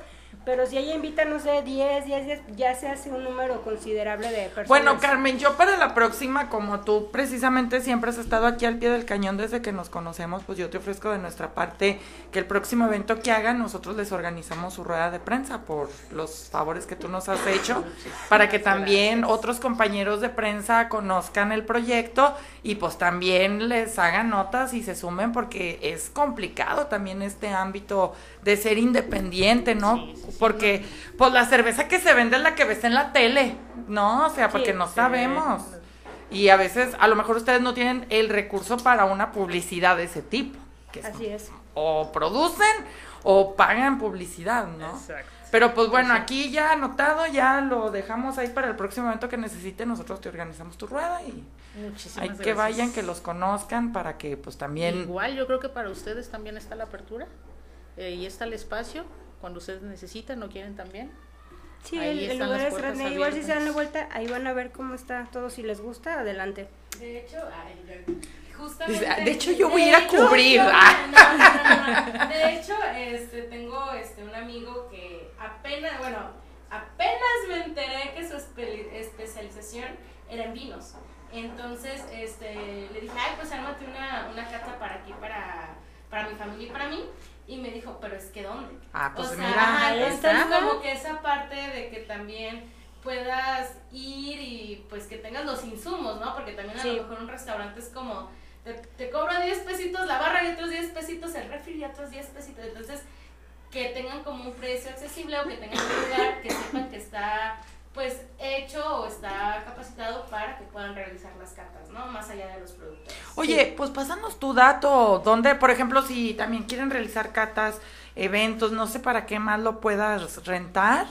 pero si ella invita, no sé, 10, 10, 10, ya se hace un número considerable de personas. Bueno, Carmen, yo para la próxima, como tú precisamente siempre has estado aquí al pie del cañón desde que nos conocemos, pues yo te ofrezco de nuestra parte que el próximo evento que hagan, nosotros les organizamos su rueda de prensa por los favores que tú nos has hecho, para que también otros compañeros de prensa conozcan el proyecto y pues también les hagan notas y se sumen porque es complicado también este ámbito de ser independiente, ¿no? Porque pues la cerveza que se vende es la que ves en la tele, ¿no? O sea, porque no sabemos. Y a veces, a lo mejor ustedes no tienen el recurso para una publicidad de ese tipo. Que es- Así es. o producen o pagan publicidad, ¿no? Exacto. Pero pues bueno, aquí ya anotado, ya lo dejamos ahí para el próximo evento que necesite, nosotros te organizamos tu rueda y Muchísimas hay gracias. que vayan, que los conozcan para que pues también... Igual yo creo que para ustedes también está la apertura eh, y está el espacio cuando ustedes necesitan o quieren también. Sí, Ahí el, el lugar es grande. Igual si se dan la vuelta, ahí van a ver cómo está todo. Si les gusta, adelante. De hecho, ay, justamente. "Ah, de hecho, yo voy a ir a cubrir". yo- Ah. no, no, no, no. De hecho, este, tengo este, un amigo que apenas, bueno, apenas me enteré que su espe- especialización era en vinos. Entonces, este, le dije, ay, pues ármate una, una cata para aquí, para, para mi familia y para mí. Y me dijo, pero es que ¿dónde? Ah, pues o sea, mira, ajá, ahí entonces está. como que esa parte de que también puedas ir y pues que tengas los insumos, ¿no? Porque también a Sí. lo mejor un restaurante es como, te, te cobro 10 pesitos la barra y otros 10 pesitos el refri y otros 10 pesitos. Entonces, que tengan como un precio accesible o que tengan un lugar que sepan que está pues hecho o está capacitado para que puedan realizar las catas, ¿no? Más allá de los productos. Oye, pues pásanos tu dato, donde, por ejemplo, si también quieren realizar catas, eventos, no sé para qué más lo puedas rentar.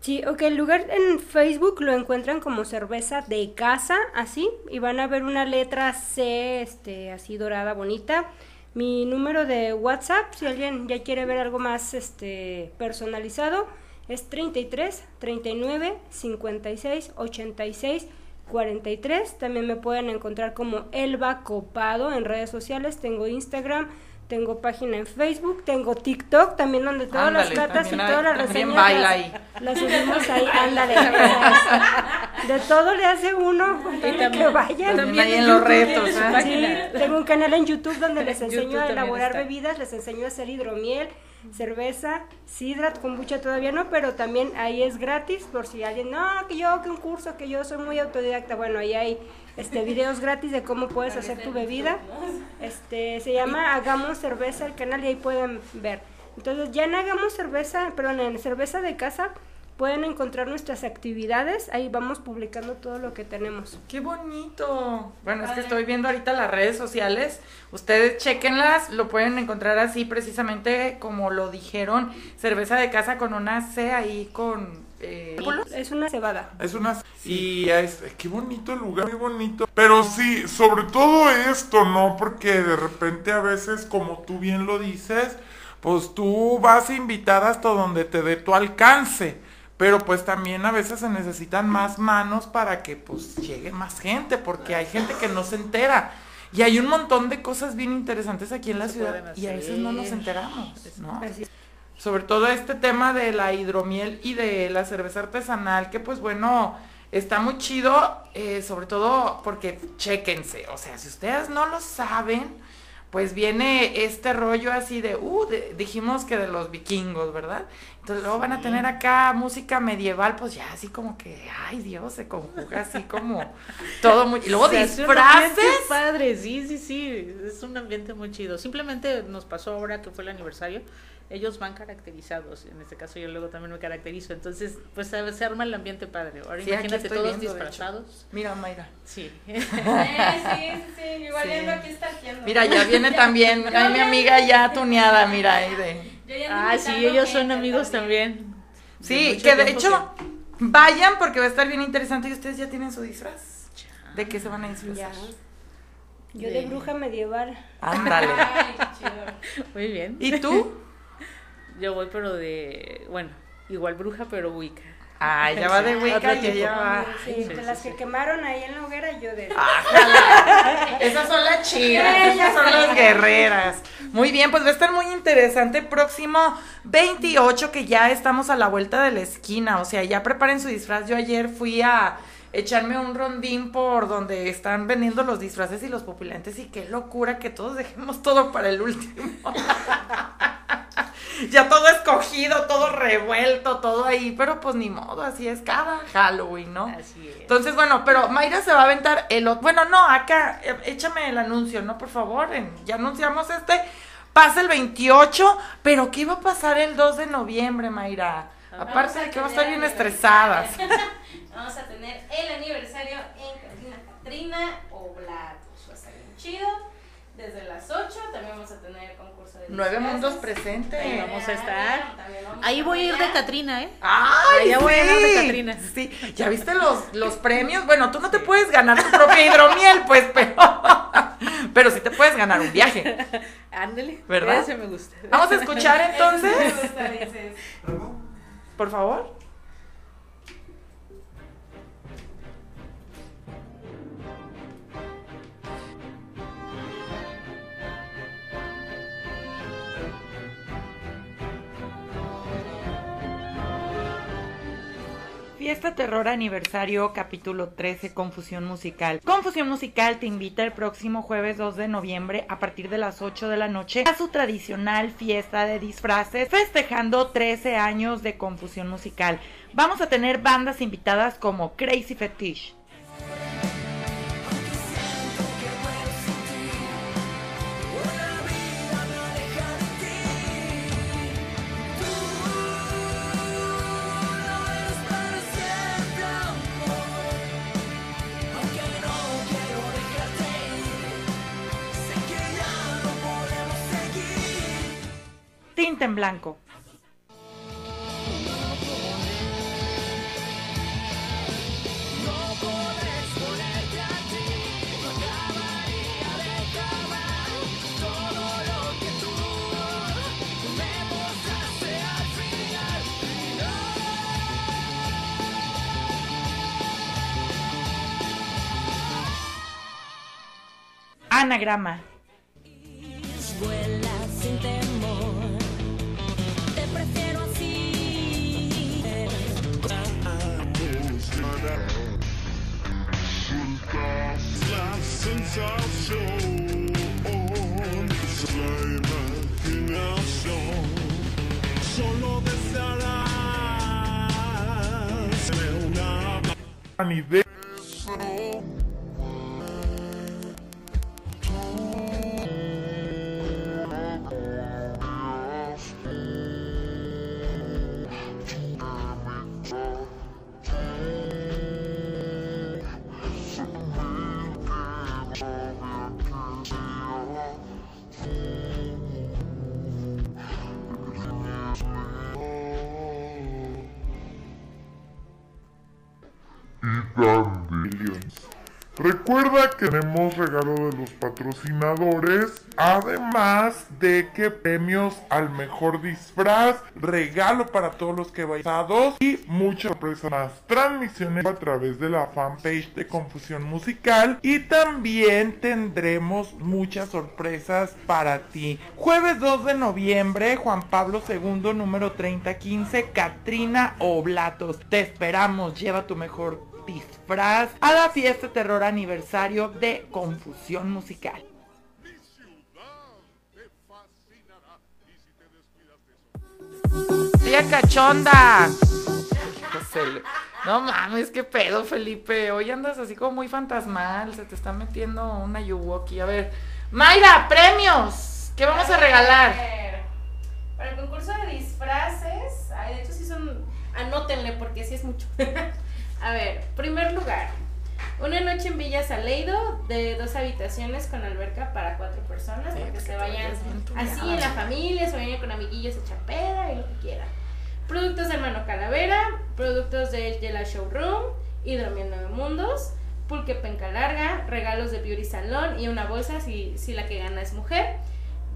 Sí, ok, el lugar en Facebook lo encuentran como cerveza de casa, así, y van a ver una letra C, este, así dorada, bonita. Mi número de WhatsApp, si alguien ya quiere ver algo más, este, personalizado, es 33 39 56 86 43. También me pueden encontrar como Elba Copado en redes sociales. Tengo Instagram, tengo página en Facebook, tengo TikTok también donde todas Ándale, las cartas y también todas las también reseñas baila las- ahí. las subimos ahí, ándale. De todo le hace uno, de que también- vayan. También ahí en los retos. ¿ah? página. Sí, tengo un canal en YouTube donde les En enseño YouTube a también elaborar bebidas, les enseño a hacer hidromiel, cerveza, sidra, kombucha todavía no, pero también ahí es gratis por si alguien, no, que yo, que un curso, que yo soy muy autodidacta, bueno, ahí hay este videos gratis de cómo puedes hacer tu bebida. Este, se llama Hagamos Cerveza el canal y ahí pueden ver. Entonces, ya en Hagamos Cerveza, perdón, en Cerveza de Casa pueden encontrar nuestras actividades, ahí vamos publicando todo lo que tenemos. ¡Qué bonito! Bueno, es que estoy viendo ahorita las redes sociales. Ustedes chequenlas, lo pueden encontrar así precisamente como lo dijeron, cerveza de casa con una C ahí con... eh, Es una cebada. Es una... Y es... Qué bonito el lugar, muy bonito. Pero sí, sobre todo esto, ¿no? Porque de repente a veces, como tú bien lo dices, pues tú vas a invitar hasta donde te dé tu alcance. Pero pues también a veces se necesitan más manos para que pues llegue más gente, porque hay gente que no se entera. Y hay un montón de cosas bien interesantes aquí en la ciudad y a veces no nos enteramos. Sobre todo este tema de la hidromiel y de la cerveza artesanal, que pues bueno, está muy chido, eh, sobre todo porque chéquense, o sea, si ustedes no lo saben, pues viene este rollo así de, uh, de- dijimos que de los vikingos, ¿verdad? Entonces luego van a tener acá música medieval, pues ya así como que, ay Dios, se conjuga así como todo muy... Y luego Se hace un ambiente disfraces. padre, sí, sí, sí, es un ambiente muy chido. Simplemente nos pasó ahora que fue el aniversario, ellos van caracterizados, en este caso yo luego también me caracterizo, entonces pues se se arma el ambiente padre. Ahora Sí, imagínate todos viendo, disfrazados. Mira, Mayra. Sí. Eh, sí, sí, sí, igual Sí. aquí stalkeando. Mira, ya viene también, ay, mi amiga ya tuneada, mira, ahí de... Ah, sí, ellos son amigos también. Sí, que de hecho vayan porque va a estar bien interesante y ustedes ya tienen su disfraz. ¿De qué se van a disfrazar? Yo de bruja medieval. Ándale. Ay, qué chido. Muy bien. ¿Y tú? Yo voy pero de, bueno, igual bruja pero wicca. Ah, ella va de Wicca y ella va. Sí, sí, de sí, las sí. que quemaron ahí en la hoguera, yo de... Ájala. Esas son las chidas, esas son las guerreras. Muy bien, pues va a estar muy interesante. Próximo 28, que ya estamos a la vuelta de la esquina. O sea, ya preparen su disfraz. Yo ayer fui a echarme un rondín por donde están vendiendo los disfraces y los pupilantes. Y qué locura que todos dejemos todo para el último. ya todo escogido, todo revuelto, todo ahí. Pero pues ni modo, así es cada Halloween, ¿no? Así es. Entonces, bueno, pero Mayra se va a aventar el otro. Bueno, no, acá, eh, échame el anuncio, ¿no? Por favor, en- ya anunciamos este. Pasa el 28, pero ¿qué va a pasar el 2 de noviembre, Mayra? Vamos Aparte de que va a estar bien estresadas. Vamos a tener el aniversario en Catrina Oblatos. Va a estar bien chido. Desde las 8 también vamos a tener concurso de Nueve mundos presentes. Ahí vamos a estar. También vamos Ahí a voy a ir de. Catrina, ¿eh? ¡Ay, Ya voy a hablar de sí! Catrina. Sí, ¿ya viste los, los premios? Bueno, tú no te puedes ganar tu propia hidromiel, pues, pero... Pero sí te puedes ganar un viaje. Ándale. ¿Verdad? Ese me gusta. Vamos a escuchar Me entonces, gusta, dices. por favor. Fiesta Terror Aniversario capítulo 13 Confusión Musical. Confusión Musical te invita el próximo jueves 2 de noviembre a partir de las 8 de la noche a su tradicional fiesta de disfraces festejando 13 años de Confusión Musical. Vamos a tener bandas invitadas como Crazy Fetish, En Blanco. Anagrama. A nivel Recuerda que tenemos regalo de los patrocinadores, además de que premios al mejor disfraz, regalo para todos los que vayan y muchas sorpresas más. Transmisiones a través de la fanpage de Confusión Musical y también tendremos muchas sorpresas para ti. Jueves 2 de noviembre, Juan Pablo II, número 3015, Katrina Oblatos. Te esperamos, lleva tu mejor disfraz a la fiesta terror aniversario de Confusión Musical. Mi ciudad te fascinará y si te descuidas te Tía cachonda. No mames, qué pedo, Felipe. Hoy andas así como muy fantasmal. Se te está metiendo una Yuwoki. A ver. Mayra, premios. ¿Qué vamos a regalar? ver, Para el concurso de disfraces, ay, de hecho sí son, anótenle porque sí es mucho. A ver, primer lugar, una noche en Villa Saleido de dos habitaciones con alberca para cuatro personas, para que se vayan así en la familia, se vayan con amiguillos a chapera y lo que quieran. Productos de Hermano Calavera, productos de Yela Showroom, Hidromiel Nueve Mundos, pulque penca larga, regalos de Beauty Salón y una bolsa si, si la que gana es mujer,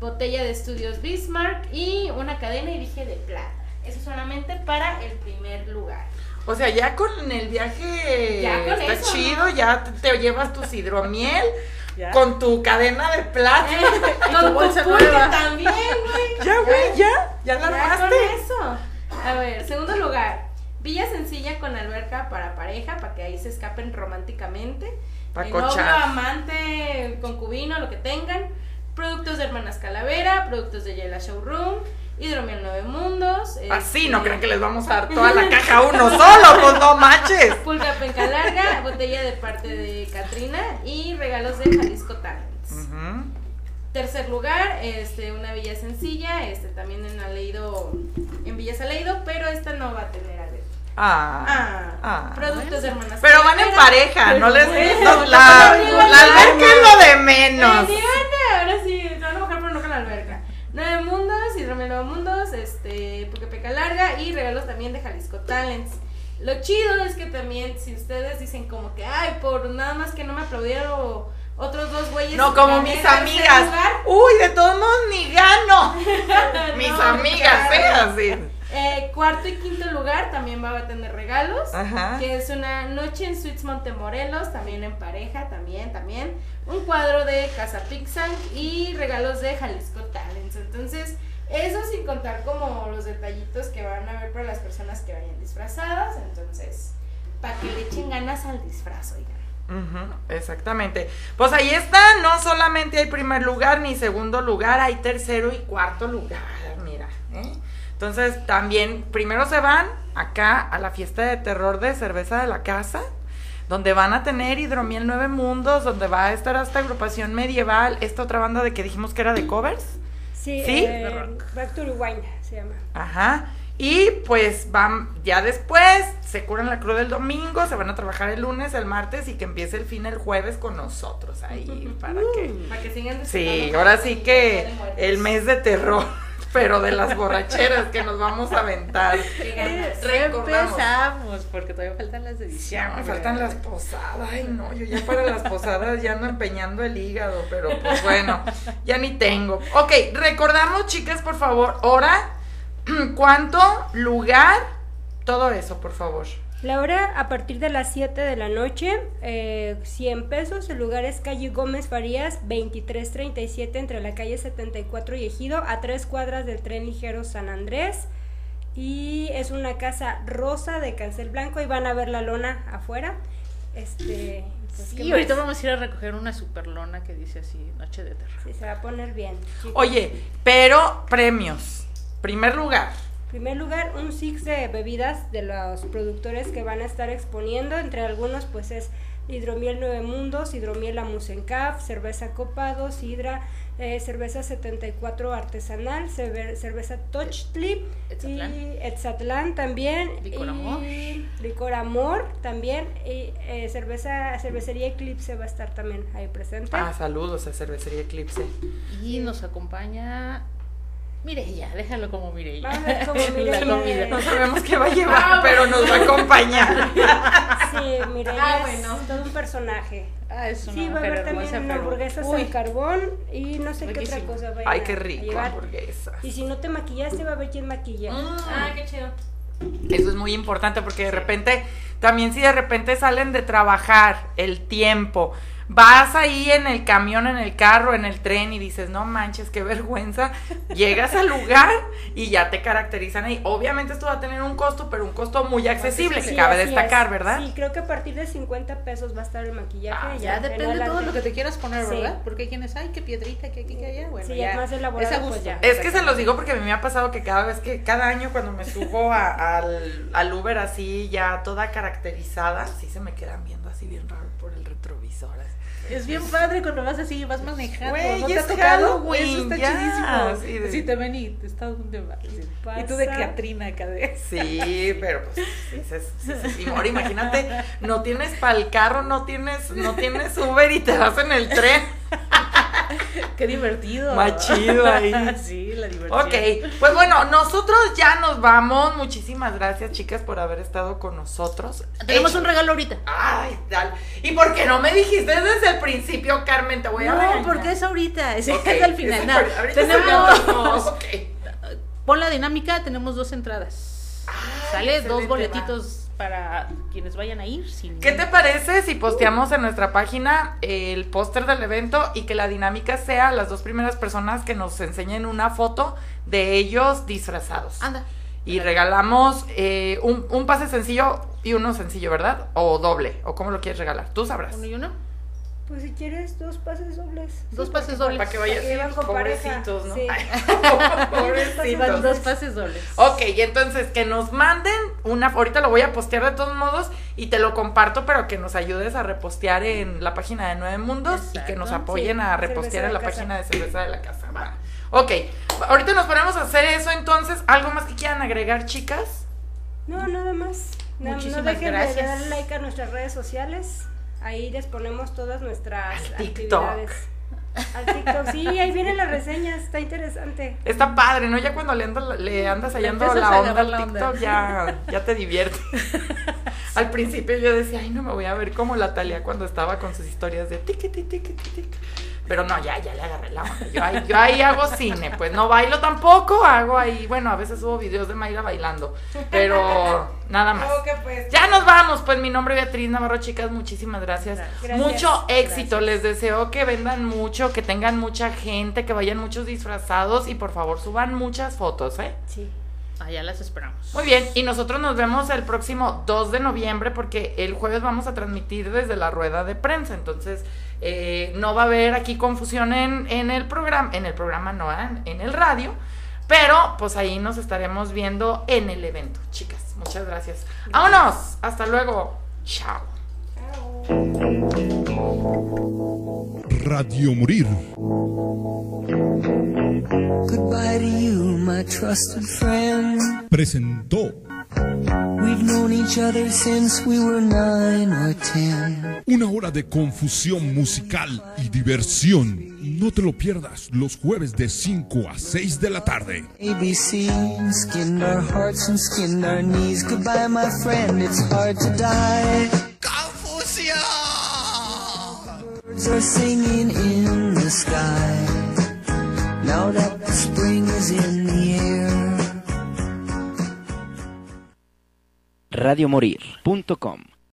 botella de estudios Bismarck y una cadena y dije de plata. Eso solamente para el primer lugar. O sea, ya con el viaje Ya con está eso, chido, ¿no? ya te, te llevas tu hidromiel Ya. con tu cadena de plata. Con tu bolsa nueva. también, güey. ya, güey, ya, ya la armaste. eso. A ver, segundo lugar. Villa sencilla con alberca para pareja, para que ahí se escapen románticamente. Pa' El novio, amante, concubino, lo que tengan. Productos de Hermanas Calavera, productos de Yela Showroom, Hidromiel Nueve Mundos. Así este, no creen que les vamos a dar toda la caja a uno solo, pues no manches. Pulga penca larga, botella de parte de Katrina y regalos de Jalisco Talents. Tercer lugar, este, una villa sencilla, este, también en Aleido, en Villa Saleido, pero esta no va a tener alberca. Ah, Ah, ah. productos de hermanas. Pero van en pareja, no les no, la, la alberca es lo de menos. Nueve mundos, este, peca larga y regalos también de Jalisco Talents. Lo chido es que también, si ustedes dicen como que, ay, por nada más que no me aplaudieron otros dos güeyes. No, como mis amigas. lugar, Uy, de todos modos ni gano. Mis No, amigas, ¿eh? claro. Así. Eh, cuarto y quinto lugar también va a tener regalos. Ajá. Que es una noche en Suites Montemorelos, también en pareja, también, también. Un cuadro de Casa Pixang y regalos de Jalisco Talents. Entonces, eso sin contar como los detallitos que van a ver para las personas que vayan disfrazadas. Entonces, disfraz al disfraz, oigan. Ujú, exactamente. Pues ahí está, no solamente hay primer lugar ni segundo lugar, hay tercero y cuarto lugar, mira. ¿eh? Entonces también, primero se van acá a la fiesta de terror de cerveza de la casa, donde van a tener Hidromiel Nueve Mundos, donde va a estar esta agrupación medieval, esta otra banda de que dijimos que era de covers. Sí, ¿Sí? eh, Back to Rewind se llama. Ajá. Y pues van, ya después se curan la cruz del domingo, se van a trabajar el lunes, el martes y que empiece el fin el jueves con nosotros ahí para que... Para que sigan Sí, ahora sí que el mes de terror, pero de las borracheras que nos vamos a aventar. Recordamos. Empezamos, porque todavía faltan las de Ya diciembre. me faltan las posadas, ay no, yo ya para las posadas ya ando empeñando el hígado, pero pues bueno, ya ni tengo. Ok, recordamos chicas, por favor, hora, cuánto, lugar, todo eso, por favor. La hora a partir de las 7 de la noche, eh, 100 pesos. El lugar es calle Gómez Farías, 2337, entre la calle 74 y Ejido, a tres cuadras del tren ligero San Andrés. Y es una casa rosa de cancel blanco y van a ver la lona afuera. Este, pues, ¿qué Sí, ahorita vamos a ir a recoger una super lona que dice así, Noche de Terror. Sí, se va a poner bien. chicos. Oye, pero premios. Primer lugar. En primer lugar, un six de bebidas de los productores que van a estar exponiendo. Entre algunos, pues es Hidromiel Nueve Mundos, Hidromiel Amusencaf, Cerveza Copa, Sidra, eh, Cerveza 74 Artesanal, Cerve- Cerveza Tochtli Etzatlán. y Etzatlán también. Licor y Amor. Licor Amor también. Y eh, cerveza, Cervecería Eclipse va a estar también ahí presente. Ah, saludos a Cervecería Eclipse. Y nos acompaña Mireya, déjalo como Mireya. Vamos a ver como Mireya. No sabemos qué va a llevar, pero nos va a acompañar. Sí, Mireya Ah, es bueno. todo un personaje. Ah, es una Sí, va a haber también pero- hamburguesas Uy, al carbón y no sé qué otra cosa va a Ay, qué rico, llevar. hamburguesa. Y si no te maquillaste, va a haber quien maquilla. Ah, qué chido. Eso es muy importante porque de repente, también si de repente salen de trabajar el tiempo, vas ahí en el camión, en el carro, en el tren y dices, no manches, qué vergüenza, llegas al lugar y ya te caracterizan ahí. Obviamente esto va a tener un costo, pero un costo muy accesible, Sí, que cabe destacar, es. ¿verdad? Sí, creo que a partir de 50 pesos va a estar el maquillaje. Ah, Ya en depende de todo lo que te quieras poner, Sí. ¿verdad? Porque hay quienes, ay, qué piedrita, que aquí, que allá. Bueno, Sí, ya. es más elaborado, Es pues, ya. Es que se los digo porque a mí me ha pasado que cada vez que, cada año cuando me subo a- al, al Uber así, ya toda caracterizada, sí se me quedan viendo así bien raro por el retrovisor. así. Es bien padre cuando vas así, vas manejando. Güey, ¿no te es? Halloween, Eso está ya, chidísimo. sí, de- te ven y te estás donde vas. Y tú de. Catrina acá de. Sí, pero pues sí, sí. Ahora imagínate, no tienes para el carro, no tienes, no tienes Uber y te vas en el tren. Qué divertido. Más chido ahí. sí, la diversión. Ok, pues bueno, nosotros ya nos vamos. Muchísimas gracias, chicas, por haber estado con nosotros. Tenemos Hecho- un regalo ahorita. Ay, tal. ¿Y por qué no me dijiste desde el principio, Carmen? Te voy a No, regañar. porque es ahorita, es, Ok, es al final. es No, ahorita- ahorita tenemos. Pon la dinámica, tenemos dos entradas. Sale dos boletitos para quienes vayan a ir. Sin... ¿Qué te parece si posteamos en nuestra página el póster del evento y que la dinámica sea las dos primeras personas que nos enseñen una foto de ellos disfrazados? Anda. Y regalamos eh, un, un pase sencillo y uno sencillo, ¿verdad? O doble, o cómo lo quieres regalar. Tú sabrás. Uno y uno. Pues si quieres, dos pases dobles. Dos Sí, pases dobles. Para que vayan iban con pobrecitos, pareja, ¿no? sí. Ay, Sí, pobrecitos. van dos pases dobles. Ok, y entonces que nos manden una, ahorita lo voy a postear de todos modos y te lo comparto, pero que nos ayudes a repostear en la página de Nueve Mundos y que nos apoyen Sí, a repostear de en la Casa. página de Cerveza de la Casa. Va. Ok, ahorita nos ponemos a hacer eso entonces. ¿Algo más que quieran agregar, chicas? No, nada más. No, no Muchísimas dejen de gracias. darle like a nuestras redes sociales. Ahí les ponemos todas nuestras Al TikTok. actividades. Al TikTok. Sí, ahí vienen las reseñas. Está interesante. Está padre, ¿no? Ya cuando le, ando- le andas hallando la onda al TikTok, onda. ya, ya te divierte. al principio yo decía, ay, no me voy a ver como la Talia cuando estaba con sus historias de tiqui, tiqui, tiqui, tiqui. Pero no, ya, ya le agarré la onda. Yo ahí, yo ahí hago cine, pues no bailo tampoco, hago ahí, bueno, a veces subo videos de Mayra bailando, pero nada más. Pues. Ya nos vamos, pues mi nombre es Beatriz Navarro, chicas, muchísimas gracias. Gracias. Mucho éxito, les deseo que vendan mucho, que tengan mucha gente, que vayan muchos disfrazados y por favor suban muchas fotos, ¿eh? Sí. Allá las esperamos. Muy bien, y nosotros nos vemos el próximo 2 de noviembre porque el jueves vamos a transmitir desde la rueda de prensa, entonces eh, no va a haber aquí confusión en, en el programa, en el programa no, en, en el radio, pero pues ahí nos estaremos viendo en el evento, chicas. Muchas gracias. Vámonos, hasta luego. Chao. Radio Morir. Goodbye to you, my trusted friend. Presentó We've known each other since we were nine or ten. una hora de confusión musical y diversión. No te lo pierdas los jueves de 5 a 6 de la tarde. ABC skinned our hearts and skinned our knees. Goodbye, my friend, it's hard to die. Confusion! Birds are singing in the sky. Now that the spring is in the air. radiomorir.com